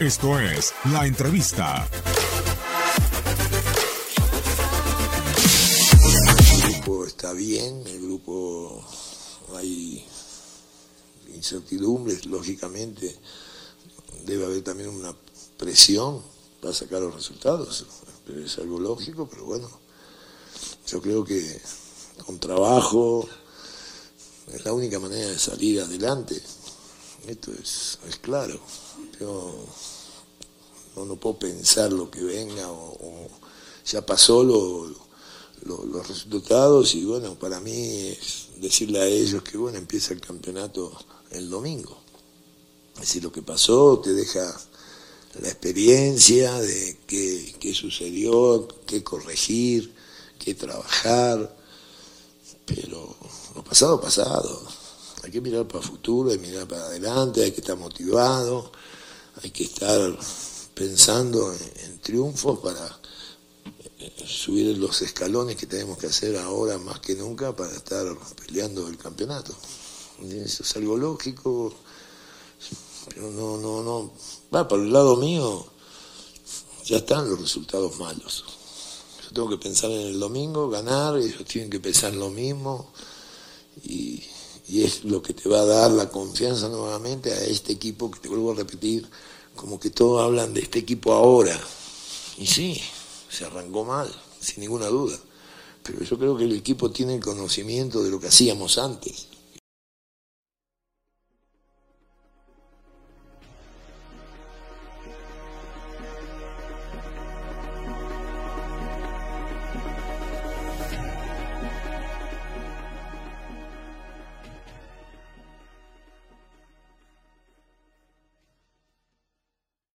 Esto es La Entrevista. El grupo está bien, el grupo hay incertidumbres, lógicamente. Debe haber también una presión para sacar los resultados, es algo lógico, pero bueno, yo creo que con trabajo es la única manera de salir adelante, esto es, es claro, yo no, no, puedo pensar lo que venga o, ya pasó lo, los resultados y bueno, para mí es decirle a ellos que bueno, empieza el campeonato el domingo. Es decir, lo que pasó te deja la experiencia de qué, qué sucedió, qué corregir, qué trabajar, pero lo pasado, pasado. Hay que mirar para el futuro, hay que mirar para adelante, hay que estar motivado, hay que estar pensando en, en triunfos para eh, subir los escalones que tenemos que hacer ahora más que nunca para estar peleando el campeonato. Eso es algo lógico, pero no, no, no. Va, para el lado mío, ya están los resultados malos. Yo tengo que pensar en el domingo, ganar, ellos tienen que pensar lo mismo, y, y es lo que te va a dar la confianza nuevamente a este equipo que te vuelvo a repetir, como que todos hablan de este equipo ahora. Y sí, se arrancó mal, sin ninguna duda. Pero yo creo que el equipo tiene el conocimiento de lo que hacíamos antes.